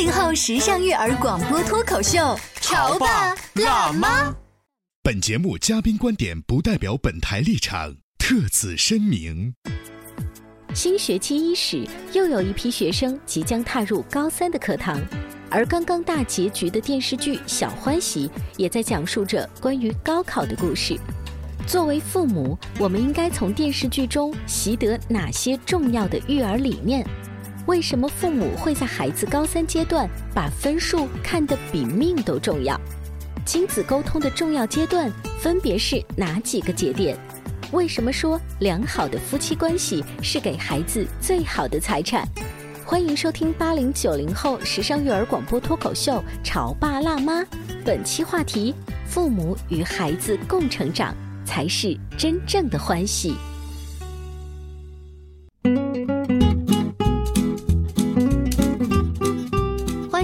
八零后时尚育儿广播脱口秀，潮爸辣妈。本节目嘉宾观点不代表本台立场，特此声明。新学期伊始，又有一批学生即将踏入高三的课堂，而刚刚大结局的电视剧《小欢喜》也在讲述着关于高考的故事。作为父母，我们应该从电视剧中习得哪些重要的育儿理念？为什么父母会在孩子高三阶段把分数看得比命都重要？亲子沟通的重要阶段分别是哪几个节点？为什么说良好的夫妻关系是给孩子最好的财产？欢迎收听八零九零后时尚育儿广播脱口秀《潮爸辣妈》，本期话题：父母与孩子共成长才是真正的欢喜。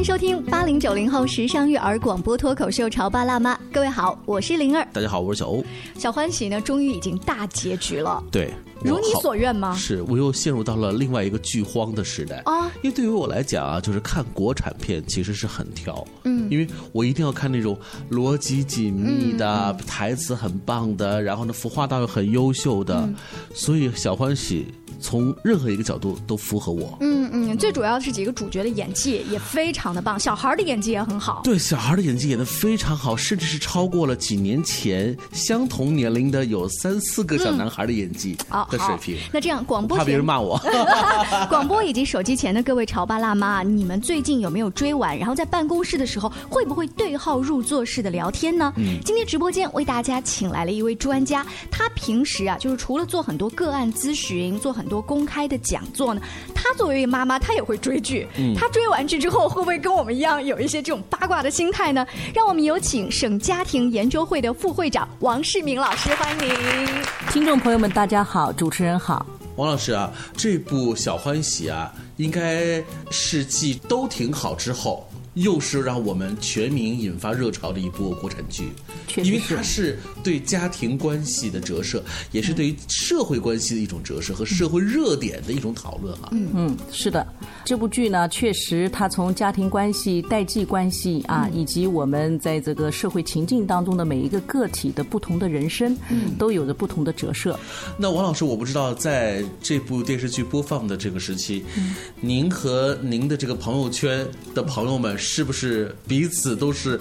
收听八零九零后时尚育儿广播脱口秀《潮爸辣妈》，各位好，我是灵儿。大家好，我是小欧。小欢喜呢，终于已经大结局了。对，如你所愿吗？是我又陷入到了另外一个剧荒的时代啊！因为对于我来讲啊，就是看国产片其实是很挑，嗯，因为我一定要看那种逻辑紧密的、台词很棒的，然后呢，服化道又很优秀的，所以小欢喜。从任何一个角度都符合我。嗯嗯，最主要的是几个主角的演技也非常的棒，小孩的演技也很好。对，小孩的演技演得非常好，甚至是超过了几年前相同年龄的有三四个小男孩的演技的水平。那这样，广播怕别人骂我。广播以及手机前的各位潮爸辣妈，你们最近有没有追完？然后在办公室的时候会不会对号入座式的聊天呢？嗯，今天直播间为大家请来了一位专家，他平时啊就是除了做很多个案咨询，做很多公开的讲座呢，他作为妈妈，她也会追剧。嗯，他追完剧之后，会不会跟我们一样有一些这种八卦的心态呢？让我们有请省家庭研究会的副会长王世明老师，欢迎您。听众朋友们，大家好，主持人好。王老师啊，这部《小欢喜》啊，应该是继《都挺好》之后。又是让我们全民引发热潮的一部国产剧，因为它是对家庭关系的折射，也是对于社会关系的一种折射和社会热点的一种讨论哈。嗯嗯，是的，这部剧呢，确实它从家庭关系、代际关系啊，以及我们在这个社会情境当中的每一个个体的不同的人生，都有着不同的折射。那王老师，我不知道在这部电视剧播放的这个时期，您和您的这个朋友圈的朋友们。是不是彼此都是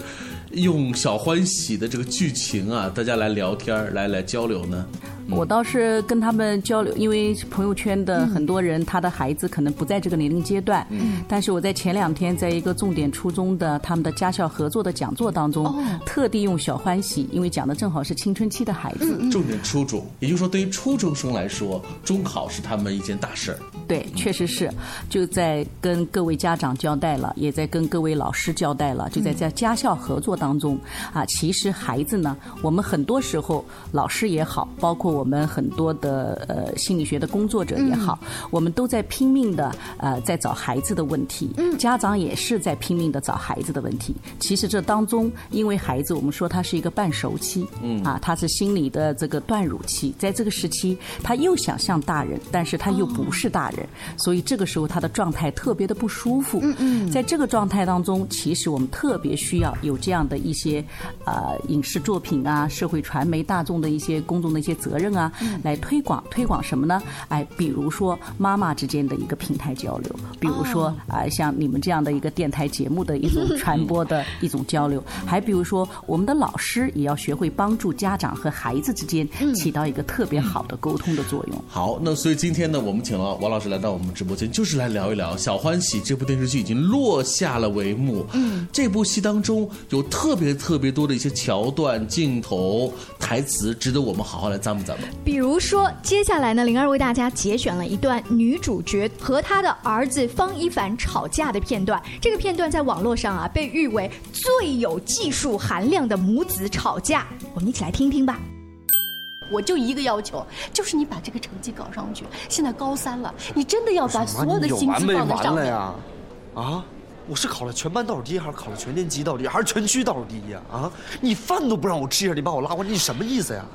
用小欢喜的这个剧情啊，大家来聊天来来交流呢？我倒是跟他们交流，因为朋友圈的很多人，他的孩子可能不在这个年龄阶段。嗯。但是我在前两天，在一个重点初中的他们的家校合作的讲座当中，特地用小欢喜，因为讲的正好是青春期的孩子。重点初中，也就是说，对于初中生来说，中考是他们一件大事儿。对，确实是，就在跟各位家长交代了，也在跟各位老师交代了，就在在家校合作当中啊，其实孩子呢，我们很多时候老师也好，包括我们很多的呃心理学的工作者也好，我们都在拼命的呃在找孩子的问题，家长也是在拼命的找孩子的问题。其实这当中，因为孩子我们说他是一个半熟期，嗯啊，他是心理的这个断乳期，在这个时期，他又想像大人，但是他又不是大人。人，所以这个时候他的状态特别的不舒服。嗯嗯，在这个状态当中，其实我们特别需要有这样的一些呃影视作品啊、社会传媒、大众的一些公众的一些责任啊，来推广推广什么呢？哎，比如说妈妈之间的一个平台交流，比如说啊像你们这样的一个电台节目的一种传播的 一种交流，还比如说我们的老师也要学会帮助家长和孩子之间起到一个特别好的沟通的作用。好，那所以今天呢，我们请了王老师来到我们直播间，就是来聊一聊《小欢喜》这部电视剧已经落下了帷幕。嗯，这部戏当中有特别特别多的一些桥段、镜头、台词，值得我们好好来咂摸咂摸。比如说，接下来呢，灵儿为大家节选了一段女主角和她的儿子方一凡吵架的片段。这个片段在网络上啊，被誉为最有技术含量的母子吵架。我们一起来听听吧。我就一个要求，就是你把这个成绩搞上去。现在高三了，你真的要把所有的心思放在上面。呀？啊，我是考了全班倒数第一，还是考了全年级倒数第一，还是全区倒数第一呀？啊，你饭都不让我吃一下，你把我拉过来，你什么意思呀？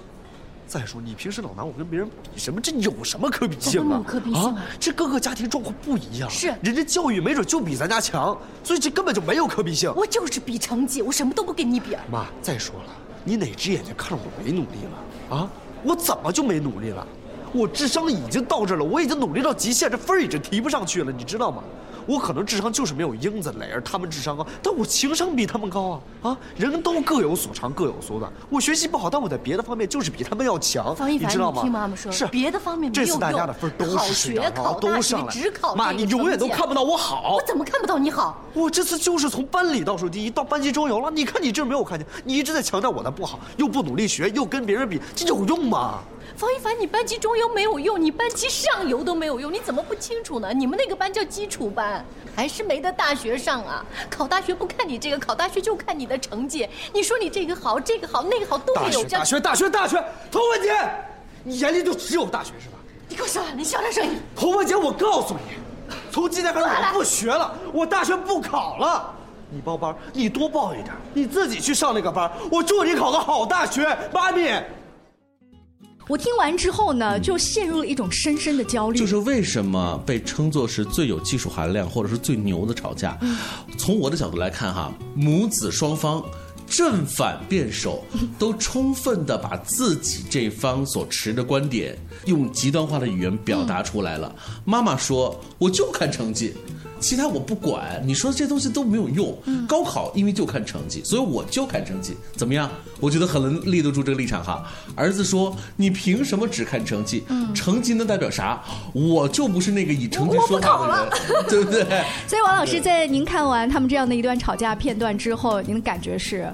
再说你平时老拿我跟别人比什么？这有什么可比性啊？可比性啊？这各个家庭状况不一样，是人家教育没准就比咱家强，所以这根本就没有可比性。我就是比成绩，我什么都不跟你比。妈，再说了，你哪只眼睛看着我没努力了啊？我怎么就没努力了？我智商已经到这了，我已经努力到极限，这分儿已经提不上去了，你知道吗？我可能智商就是没有英子、磊儿他们智商高，但我情商比他们高啊！啊，人都各有所长，各有所短。我学习不好，但我在别的方面就是比他们要强，你知道吗？听妈妈说，是别的方面这次大家的分都是学考都上来，妈，你永远都看不到我好。我怎么看不到你好？我这次就是从班里倒数第一到班级中游了。你看你这没有看见？你一直在强调我的不好，又不努力学，又跟别人比，这有用吗？方一凡，你班级中游没有用，你班级上游都没有用，你怎么不清楚呢？你们那个班叫基础班，还是没得大学上啊？考大学不看你这个，考大学就看你的成绩。你说你这个好，这个好，那个好，都没有。大学，大学，大学，童文杰，你眼里就只有大学是吧？你给我小点，你小点声音。童文杰，我告诉你，从今天开始我不学了，我大学不考了。你报班，你多报一点，你自己去上那个班。我祝你考个好大学，妈咪。我听完之后呢，就陷入了一种深深的焦虑。就是为什么被称作是最有技术含量或者是最牛的吵架？从我的角度来看，哈，母子双方正反辩手 都充分的把自己这方所持的观点用极端化的语言表达出来了。妈妈说：“我就看成绩。”其他我不管，你说这些东西都没有用。高考因为就看成绩，所以我就看成绩，怎么样？我觉得很能立得住这个立场哈。儿子说：“你凭什么只看成绩？成绩能代表啥？我就不是那个以成绩说话的人，对不对？” 所以王老师在您看完他们这样的一段吵架片段之后，您的感觉是？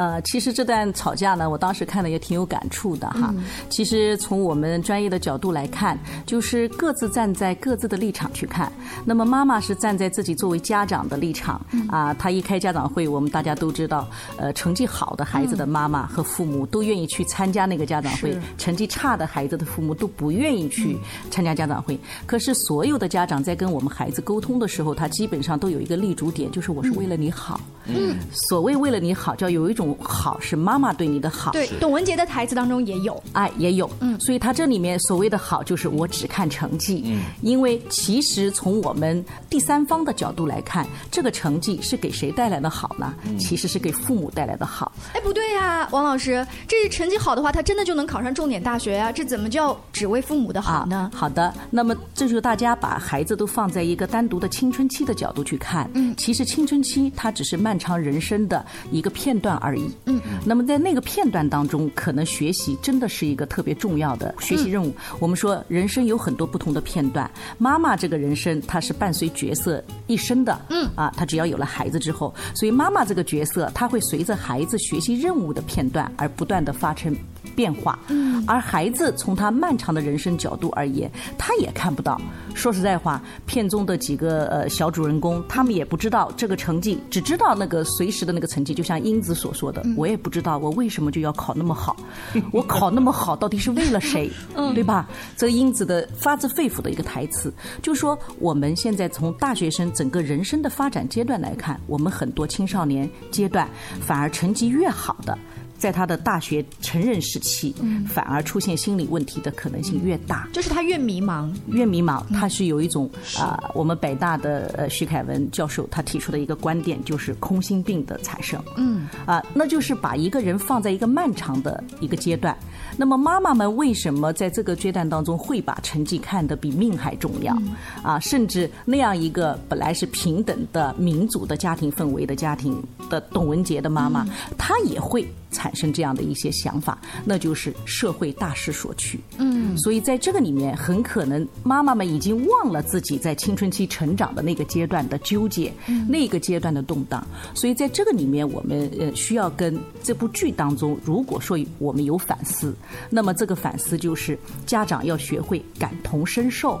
呃，其实这段吵架呢，我当时看的也挺有感触的哈。其实从我们专业的角度来看，就是各自站在各自的立场去看。那么妈妈是站在自己作为家长的立场啊，她一开家长会，我们大家都知道，呃，成绩好的孩子的妈妈和父母都愿意去参加那个家长会，成绩差的孩子的父母都不愿意去参加家长会。可是所有的家长在跟我们孩子沟通的时候，他基本上都有一个立足点，就是我是为了你好。嗯，所谓为了你好，叫有一种。好是妈妈对你的好，对董文杰的台词当中也有，哎也有，嗯，所以他这里面所谓的好就是我只看成绩，嗯，因为其实从我们第三方的角度来看，这个成绩是给谁带来的好呢？其实是给父母带来的好。哎，不对呀，王老师，这成绩好的话，他真的就能考上重点大学呀？这怎么叫只为父母的好呢？好的，那么这就是大家把孩子都放在一个单独的青春期的角度去看，嗯，其实青春期它只是漫长人生的一个片段而已。嗯，那么在那个片段当中，可能学习真的是一个特别重要的学习任务。我们说人生有很多不同的片段，妈妈这个人生她是伴随角色一生的。嗯，啊，她只要有了孩子之后，所以妈妈这个角色，她会随着孩子学习任务的片段而不断的发生。变化，嗯，而孩子从他漫长的人生角度而言，他也看不到。说实在话，片中的几个呃小主人公，他们也不知道这个成绩，只知道那个随时的那个成绩。就像英子所说的，我也不知道我为什么就要考那么好，我考那么好到底是为了谁，对吧？这个英子的发自肺腑的一个台词，就说我们现在从大学生整个人生的发展阶段来看，我们很多青少年阶段反而成绩越好的。在他的大学成人时期，反而出现心理问题的可能性越大。就是他越迷茫，越迷茫，他是有一种啊，我们北大的呃徐凯文教授他提出的一个观点，就是空心病的产生。嗯，啊，那就是把一个人放在一个漫长的一个阶段。那么妈妈们为什么在这个阶段当中会把成绩看得比命还重要？啊，甚至那样一个本来是平等的民主的家庭氛围的家庭的董文杰的妈妈，她也会产生这样的一些想法，那就是社会大势所趋。嗯，所以在这个里面，很可能妈妈们已经忘了自己在青春期成长的那个阶段的纠结，那个阶段的动荡。所以在这个里面，我们呃需要跟这部剧当中，如果说我们有反思。那么这个反思就是家长要学会感同身受，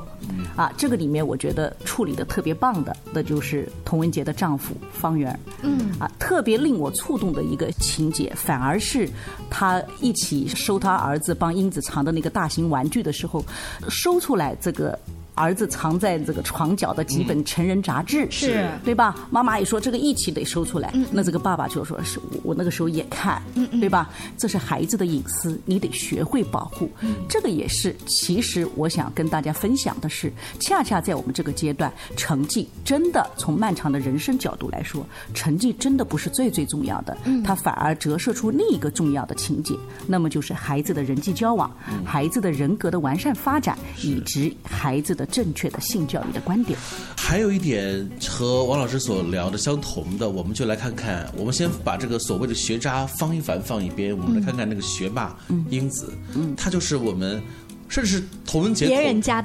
啊，这个里面我觉得处理的特别棒的，那就是童文杰的丈夫方圆，嗯，啊，特别令我触动的一个情节，反而是他一起收他儿子帮英子藏的那个大型玩具的时候，收出来这个。儿子藏在这个床角的几本成人杂志，是对吧？妈妈也说这个一起得收出来。那这个爸爸就说是我那个时候也看，对吧？这是孩子的隐私，你得学会保护。这个也是，其实我想跟大家分享的是，恰恰在我们这个阶段，成绩真的从漫长的人生角度来说，成绩真的不是最最重要的，它反而折射出另一个重要的情节，那么就是孩子的人际交往、孩子的人格的完善发展，以及孩子的。正确的性教育的观点，还有一点和王老师所聊的相同的，我们就来看看。我们先把这个所谓的学渣方一凡放一边，我们来看看那个学霸英子，嗯他就是我们。甚至是童文杰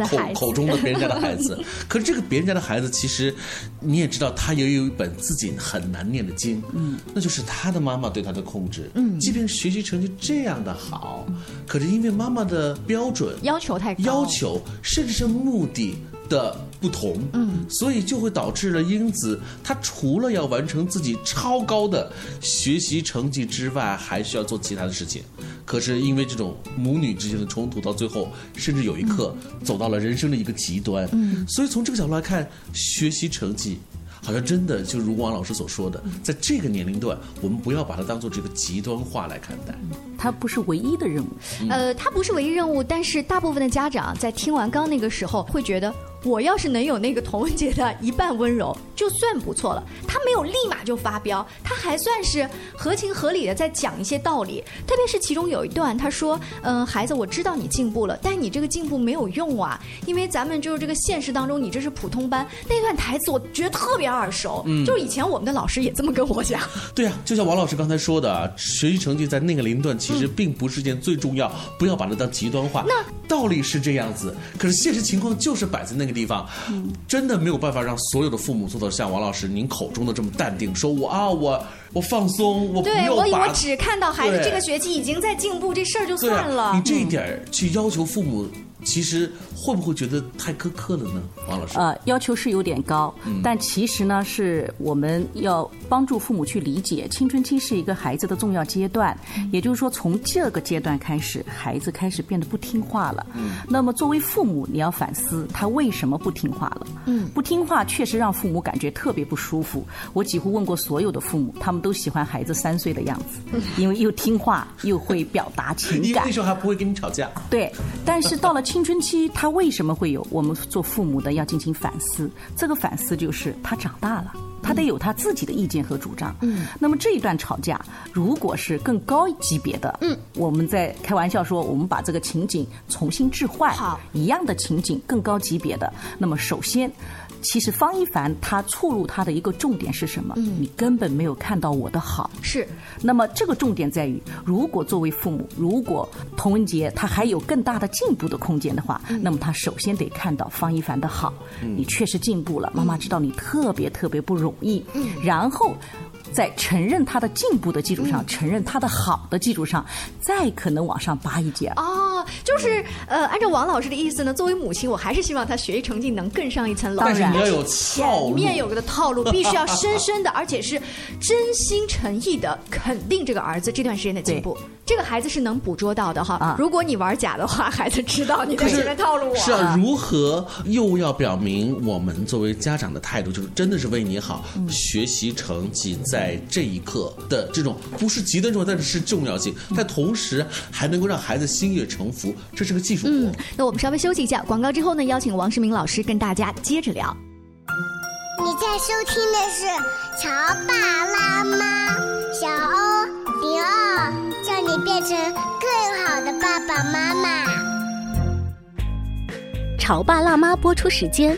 口口中的别人家的孩子，可是这个别人家的孩子，其实你也知道，他也有一本自己很难念的经，嗯，那就是他的妈妈对他的控制，嗯，即便学习成绩这样的好，可是因为妈妈的标准要求太高，要求甚至是目的。的不同，嗯，所以就会导致了英子，她除了要完成自己超高的学习成绩之外，还需要做其他的事情。可是因为这种母女之间的冲突，到最后甚至有一刻走到了人生的一个极端。嗯，所以从这个角度来看，学习成绩。好像真的就如王老师所说的，在这个年龄段，我们不要把它当做这个极端化来看待。它不是唯一的任务。呃，它不是唯一任务，但是大部分的家长在听完刚那个时候，会觉得我要是能有那个童文杰的一半温柔，就算不错了。他没有立马就发飙，他还算是合情合理的在讲一些道理。特别是其中有一段，他说：“嗯，孩子，我知道你进步了，但你这个进步没有用啊，因为咱们就是这个现实当中，你这是普通班。”那段台词我觉得特别。耳熟，嗯，就是以前我们的老师也这么跟我讲。对啊，就像王老师刚才说的，学习成绩在那个龄段其实并不是件最重要，不要把它当极端化。那道理是这样子，可是现实情况就是摆在那个地方，真的没有办法让所有的父母做到像王老师您口中的这么淡定，说我啊，我我放松，我对我我只看到孩子这个学期已经在进步，这事儿就算了。你这一点去要求父母。其实会不会觉得太苛刻了呢，王老师？呃，要求是有点高，但其实呢，是我们要帮助父母去理解，青春期是一个孩子的重要阶段，也就是说，从这个阶段开始，孩子开始变得不听话了。那么，作为父母，你要反思他为什么不听话了。嗯，不听话确实让父母感觉特别不舒服。我几乎问过所有的父母，他们都喜欢孩子三岁的样子，因为又听话又会表达情感，那时候还不会跟你吵架。对，但是到了。青春期他为什么会有？我们做父母的要进行反思。这个反思就是他长大了，他得有他自己的意见和主张。嗯，那么这一段吵架，如果是更高级别的，嗯，我们在开玩笑说，我们把这个情景重新置换，好，一样的情景，更高级别的。那么首先。其实方一凡他触入他的一个重点是什么？嗯，你根本没有看到我的好。是，那么这个重点在于，如果作为父母，如果童文杰他还有更大的进步的空间的话，那么他首先得看到方一凡的好。你确实进步了，妈妈知道你特别特别不容易。嗯，然后。在承认他的进步的基础上，承认他的好的基础上，再可能往上拔一截。哦，就是呃，按照王老师的意思呢，作为母亲，我还是希望他学习成绩能更上一层楼。但是你要有前面有个的套路，必须要深深的，而且是真心诚意的肯定这个儿子这段时间的进步。这个孩子是能捕捉到的哈。如果你玩假的话，孩子知道你在前面套路我。是啊，如何又要表明我们作为家长的态度，就是真的是为你好，学习成绩在这一刻的这种不是极端重要，但是是重要性，但同时还能够让孩子心悦诚服，这是个技术活。那我们稍微休息一下，广告之后呢，邀请王世明老师跟大家接着聊。你在收听的是《潮爸辣妈》，小欧零二，叫你变成更好的爸爸妈妈。《潮爸辣妈》播出时间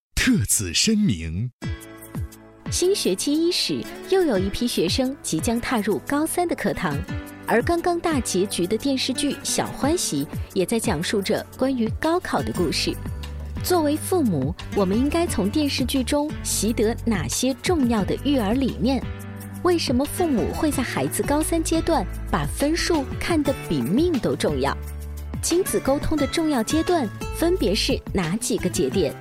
特此声明。新学期伊始，又有一批学生即将踏入高三的课堂，而刚刚大结局的电视剧《小欢喜》也在讲述着关于高考的故事。作为父母，我们应该从电视剧中习得哪些重要的育儿理念？为什么父母会在孩子高三阶段把分数看得比命都重要？亲子沟通的重要阶段分别是哪几个节点？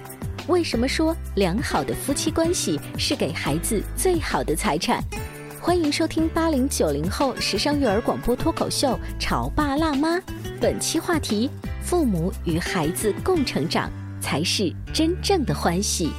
为什么说良好的夫妻关系是给孩子最好的财产？欢迎收听八零九零后时尚育儿广播脱口秀《潮爸辣妈》，本期话题：父母与孩子共成长才是真正的欢喜。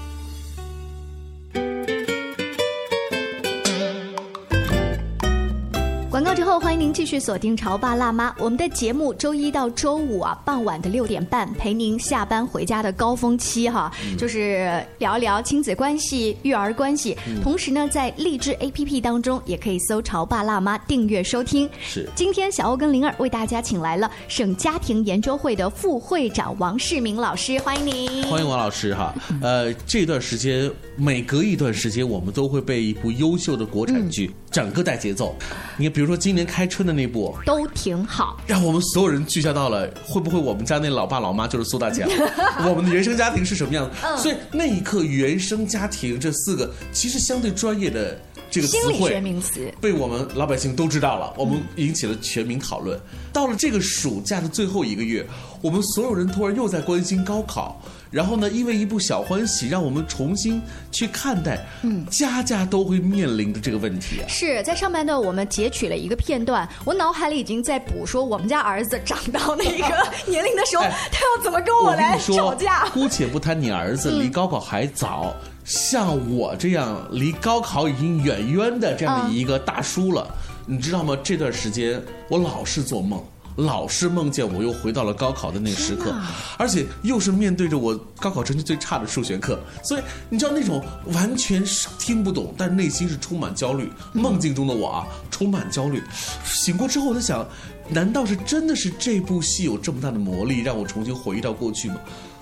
后，欢迎您继续锁定《潮爸辣妈》。我们的节目周一到周五啊，傍晚的六点半，陪您下班回家的高峰期哈，就是聊一聊亲子关系、育儿关系。同时呢，在荔枝 APP 当中也可以搜“潮爸辣妈”订阅收听。是。今天小欧跟灵儿为大家请来了省家庭研究会的副会长王世明老师，欢迎您。欢迎王老师哈。呃，这段时间每隔一段时间，我们都会被一部优秀的国产剧整个带节奏。你看，比如。说今年开春的那部都挺好，让我们所有人聚焦到了会不会我们家那老爸老妈就是苏大强，我们的原生家庭是什么样子？所以那一刻“原生家庭”这四个其实相对专业的这个心理学名词，被我们老百姓都知道了，我们引起了全民讨论。到了这个暑假的最后一个月，我们所有人突然又在关心高考。然后呢？因为一部小欢喜，让我们重新去看待，嗯，家家都会面临的这个问题啊。是在上半段我们截取了一个片段，我脑海里已经在补说，我们家儿子长到那个 年龄的时候，他要怎么跟我来吵架？姑且不谈你儿子离高考还早，像我这样离高考已经远远的这样的一个大叔了，你知道吗？这段时间我老是做梦。老是梦见我又回到了高考的那个时刻，而且又是面对着我高考成绩最差的数学课，所以你知道那种完全是听不懂，但内心是充满焦虑。梦境中的我啊，充满焦虑。醒过之后，我在想，难道是真的是这部戏有这么大的魔力，让我重新回忆到过去吗？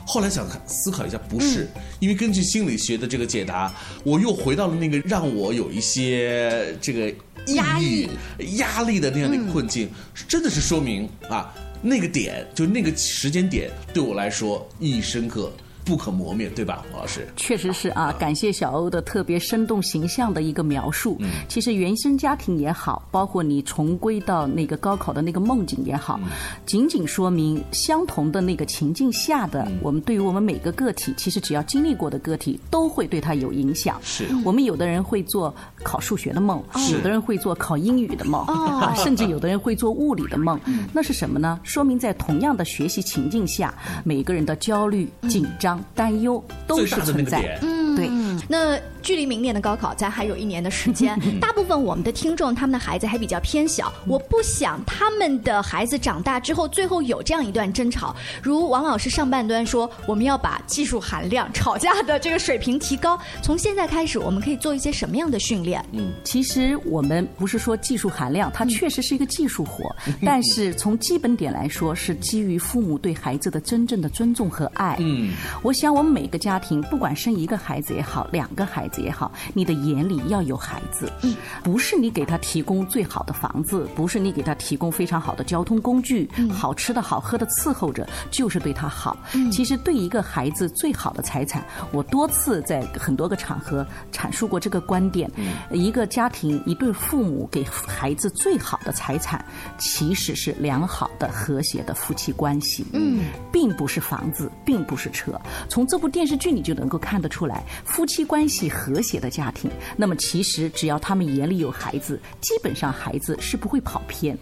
后来想思考一下，不是，因为根据心理学的这个解答，我又回到了那个让我有一些这个压抑、压力的那样的一个困境，真的是说明啊，那个点就那个时间点对我来说意义深刻。不可磨灭，对吧，王老师？确实是啊，感谢小欧的特别生动形象的一个描述。嗯，其实原生家庭也好，包括你重归到那个高考的那个梦境也好，仅仅说明相同的那个情境下的我们，对于我们每个个体，其实只要经历过的个体，都会对他有影响。是我们有的人会做考数学的梦，有的人会做考英语的梦，啊，甚至有的人会做物理的梦。那是什么呢？说明在同样的学习情境下，每个人的焦虑、紧张。担忧都是存在，嗯，对。那距离明年的高考咱还有一年的时间，大部分我们的听众他们的孩子还比较偏小，我不想他们的孩子长大之后最后有这样一段争吵。如王老师上半段说，我们要把技术含量、吵架的这个水平提高，从现在开始我们可以做一些什么样的训练？嗯，其实我们不是说技术含量，它确实是一个技术活，但是从基本点来说，是基于父母对孩子的真正的尊重和爱。嗯，我想我们每个家庭，不管生一个孩子也好，两个孩子也好，你的眼里要有孩子，嗯，不是你给他提供最好的房子，不是你给他提供非常好的交通工具，好吃的好喝的伺候着，就是对他好。其实对一个孩子最好的财产，我多次在很多个场合阐述过这个观点。一个家庭一对父母给孩子最好的财产，其实是良好的和谐的夫妻关系。嗯，并不是房子，并不是车。从这部电视剧你就能够看得出来，夫妻关系和谐的家庭，那么其实只要他们眼里有孩子，基本上孩子是不会跑偏。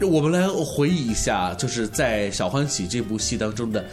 我们来回忆一下，就是在《小欢喜》这部戏当中的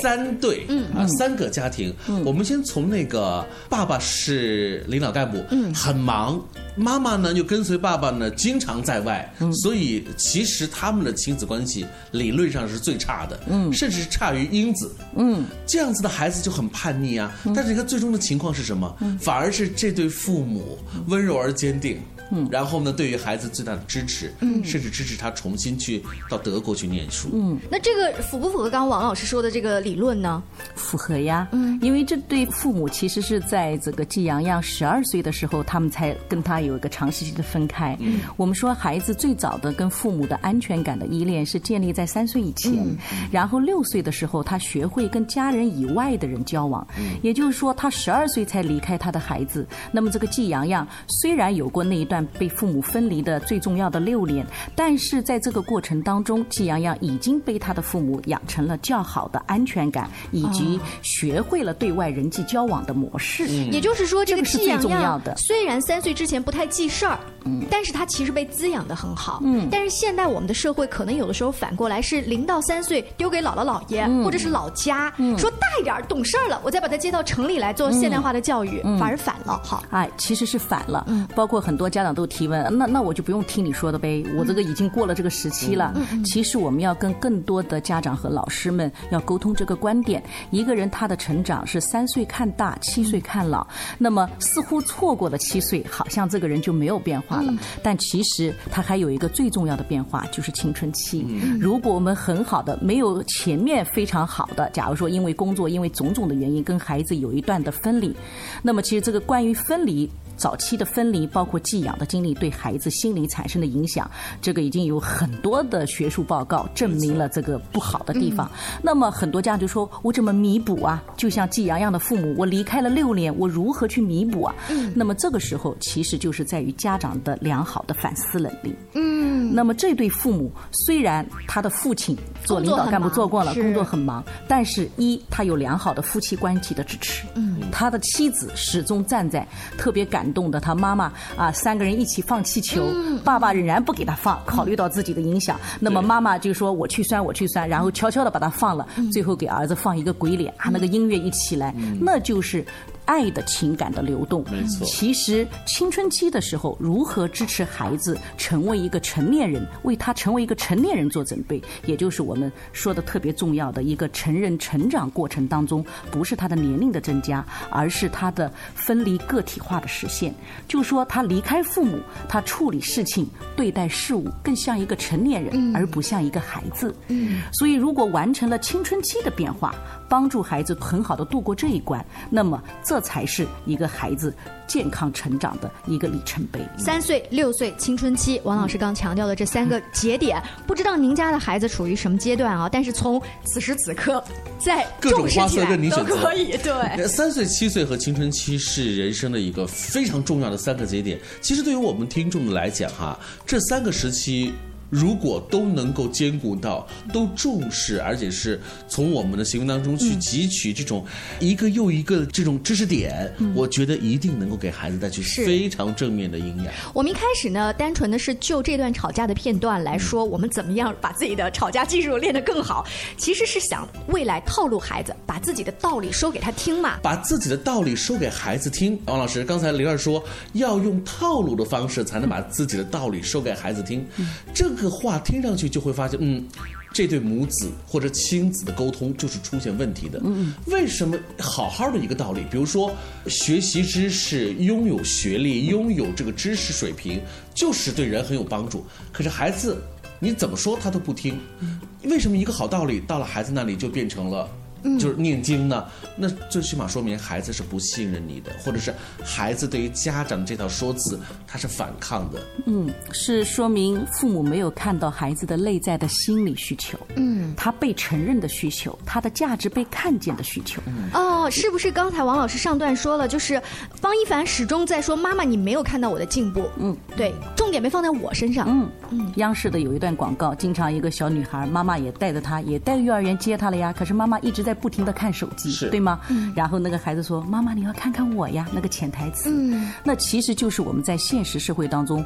三对，嗯啊，三个家庭。我们先从那个爸爸是领导干部，嗯，很忙。妈妈呢，又跟随爸爸呢，经常在外，所以其实他们的亲子关系理论上是最差的，嗯，甚至是差于英子，嗯，这样子的孩子就很叛逆啊。但是你看最终的情况是什么？反而是这对父母温柔而坚定。嗯，然后呢，对于孩子最大的支持，嗯，甚至支持他重新去到德国去念书。嗯，那这个符不符合刚刚王老师说的这个理论呢？符合呀。嗯，因为这对父母其实是在这个季洋洋十二岁的时候，他们才跟他有一个长时期的分开。嗯，我们说孩子最早的跟父母的安全感的依恋是建立在三岁以前，然后六岁的时候他学会跟家人以外的人交往。嗯，也就是说他十二岁才离开他的孩子。那么这个季洋洋虽然有过那一段。被父母分离的最重要的六年，但是在这个过程当中，季洋洋已经被他的父母养成了较好的安全感，以及学会了对外人际交往的模式。也就是说，这个季洋洋虽然三岁之前不太记事儿，嗯，但是他其实被滋养的很好。嗯，但是现在我们的社会可能有的时候反过来是零到三岁丢给姥姥姥爷或者是老家，说大一点懂事儿了，我再把他接到城里来做现代化的教育，反而反了。好，哎，其实是反了。嗯，包括很多家长。都提问，那那我就不用听你说的呗，我这个已经过了这个时期了。其实我们要跟更多的家长和老师们要沟通这个观点：一个人他的成长是三岁看大，七岁看老。那么似乎错过了七岁，好像这个人就没有变化了。但其实他还有一个最重要的变化，就是青春期。如果我们很好的没有前面非常好的，假如说因为工作，因为种种的原因跟孩子有一段的分离，那么其实这个关于分离。早期的分离，包括寄养的经历对孩子心理产生的影响，这个已经有很多的学术报告证明了这个不好的地方。那么很多家长就说：“我怎么弥补啊？”就像季洋洋的父母，我离开了六年，我如何去弥补啊？那么这个时候，其实就是在于家长的良好的反思能力。嗯。那么这对父母，虽然他的父亲做领导干部做过了，工作很忙，但是一他有良好的夫妻关系的支持。嗯。他的妻子始终站在特别感。动的他妈妈啊，三个人一起放气球，爸爸仍然不给他放，考虑到自己的影响，那么妈妈就说我去拴，我去拴，然后悄悄的把他放了，最后给儿子放一个鬼脸，啊，那个音乐一起来，那就是。爱的情感的流动，没错。其实青春期的时候，如何支持孩子成为一个成年人，为他成为一个成年人做准备，也就是我们说的特别重要的一个成人成长过程当中，不是他的年龄的增加，而是他的分离个体化的实现。就说他离开父母，他处理事情、对待事物更像一个成年人，而不像一个孩子。嗯。所以，如果完成了青春期的变化，帮助孩子很好的度过这一关，那么这。这才是一个孩子健康成长的一个里程碑。三岁、六岁青春期，王老师刚强调的这三个节点，不知道您家的孩子处于什么阶段啊？但是从此时此刻，在各种花色任你选择，都可以。对，三岁、七岁和青春期是人生的一个非常重要的三个节点。其实对于我们听众来讲，哈，这三个时期。如果都能够兼顾到，都重视，而且是从我们的行为当中去汲取这种一个又一个的这种知识点，我觉得一定能够给孩子带去非常正面的营养。我们一开始呢，单纯的是就这段吵架的片段来说，我们怎么样把自己的吵架技术练得更好？其实是想未来套路孩子，把自己的道理说给他听嘛。把自己的道理说给孩子听。王老师刚才灵儿说要用套路的方式才能把自己的道理说给孩子听，这个。话听上去就会发现，嗯，这对母子或者亲子的沟通就是出现问题的。嗯，为什么好好的一个道理，比如说学习知识、拥有学历、拥有这个知识水平，就是对人很有帮助。可是孩子，你怎么说他都不听。为什么一个好道理到了孩子那里就变成了？就是念经呢，那最起码说明孩子是不信任你的，或者是孩子对于家长这套说辞他是反抗的。嗯，是说明父母没有看到孩子的内在的心理需求。嗯，他被承认的需求，他的价值被看见的需求。哦，是不是刚才王老师上段说了，就是方一凡始终在说妈妈，你没有看到我的进步。嗯，对，重点没放在我身上。嗯嗯，央视的有一段广告，经常一个小女孩，妈妈也带着她，也带幼儿园接她了呀，可是妈妈一直在。不停的看手机，对吗？然后那个孩子说：“妈妈，你要看看我呀。”那个潜台词，那其实就是我们在现实社会当中。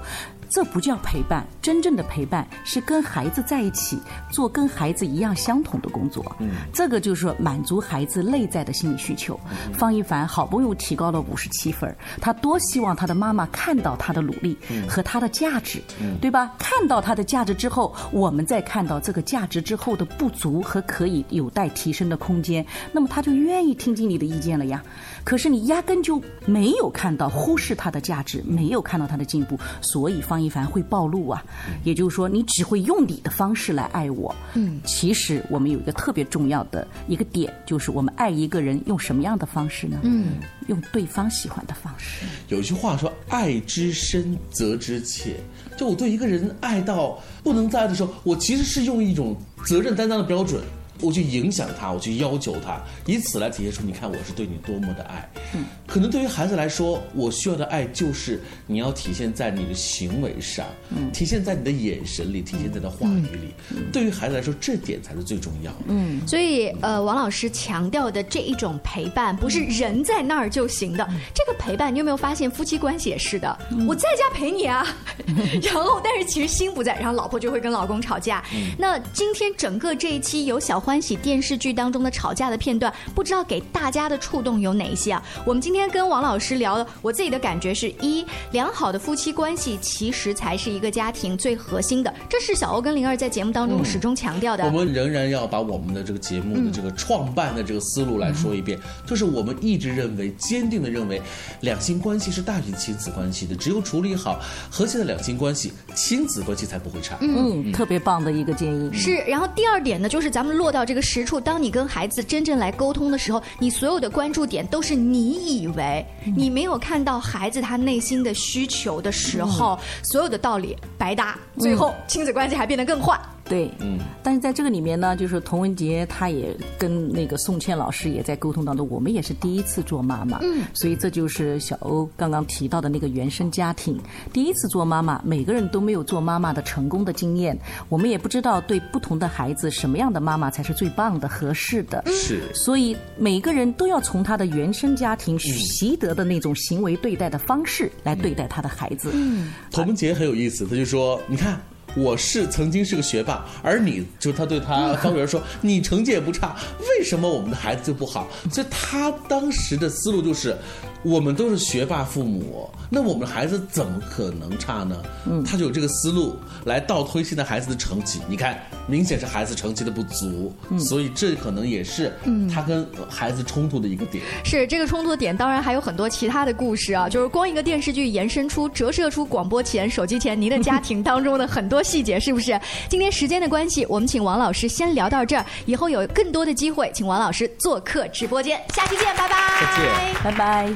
这不叫陪伴，真正的陪伴是跟孩子在一起做跟孩子一样相同的工作。嗯，这个就是说满足孩子内在的心理需求。方一凡好不容易提高了五十七分，他多希望他的妈妈看到他的努力和他的价值，对吧？看到他的价值之后，我们再看到这个价值之后的不足和可以有待提升的空间，那么他就愿意听进你的意见了呀。可是你压根就没有看到，忽视他的价值，没有看到他的进步，所以方一凡会暴露啊。也就是说，你只会用你的方式来爱我。嗯，其实我们有一个特别重要的一个点，就是我们爱一个人用什么样的方式呢？嗯，用对方喜欢的方式。有一句话说：“爱之深，责之切。”就我对一个人爱到不能再爱的时候，我其实是用一种责任担当的标准。我去影响他，我去要求他，以此来体现出你看我是对你多么的爱。嗯，可能对于孩子来说，我需要的爱就是你要体现在你的行为上，嗯，体现在你的眼神里，体现在的话语里。对于孩子来说，这点才是最重要的。嗯，所以呃，王老师强调的这一种陪伴，不是人在那儿就行的。这个陪伴，你有没有发现夫妻关系也是的？我在家陪你啊，然后但是其实心不在，然后老婆就会跟老公吵架。那今天整个这一期有小。欢喜电视剧当中的吵架的片段，不知道给大家的触动有哪一些啊？我们今天跟王老师聊，我自己的感觉是一良好的夫妻关系其实才是一个家庭最核心的，这是小欧跟灵儿在节目当中始终强调的。我们仍然要把我们的这个节目的这个创办的这个思路来说一遍，就是我们一直认为，坚定的认为，两性关系是大于亲子关系的，只有处理好和谐的两性关系，亲子关系才不会差。嗯，特别棒的一个建议。是，然后第二点呢，就是咱们落到。到这个实处，当你跟孩子真正来沟通的时候，你所有的关注点都是你以为你没有看到孩子他内心的需求的时候，所有的道理白搭，最后亲子关系还变得更坏。对，嗯，但是在这个里面呢，就是童文杰他也跟那个宋茜老师也在沟通当中，我们也是第一次做妈妈，嗯，所以这就是小欧刚刚提到的那个原生家庭，第一次做妈妈，每个人都没有做妈妈的成功的经验，我们也不知道对不同的孩子什么样的妈妈才是最棒的、合适的，是，所以每个人都要从他的原生家庭习得的那种行为对待的方式来对待他的孩子。嗯，童文杰很有意思，他就说，你看。我是曾经是个学霸，而你就他对他方圆说，你成绩也不差，为什么我们的孩子就不好？所以他当时的思路就是。我们都是学霸父母，那我们的孩子怎么可能差呢？嗯，他就有这个思路来倒推现在孩子的成绩。你看，明显是孩子成绩的不足，所以这可能也是他跟孩子冲突的一个点。是这个冲突点，当然还有很多其他的故事啊，就是光一个电视剧延伸出、折射出广播前、手机前您的家庭当中的很多细节，是不是？今天时间的关系，我们请王老师先聊到这儿，以后有更多的机会，请王老师做客直播间。下期见，拜拜。再见，拜拜。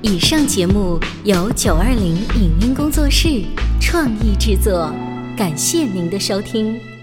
以上节目由九二零影音工作室创意制作，感谢您的收听。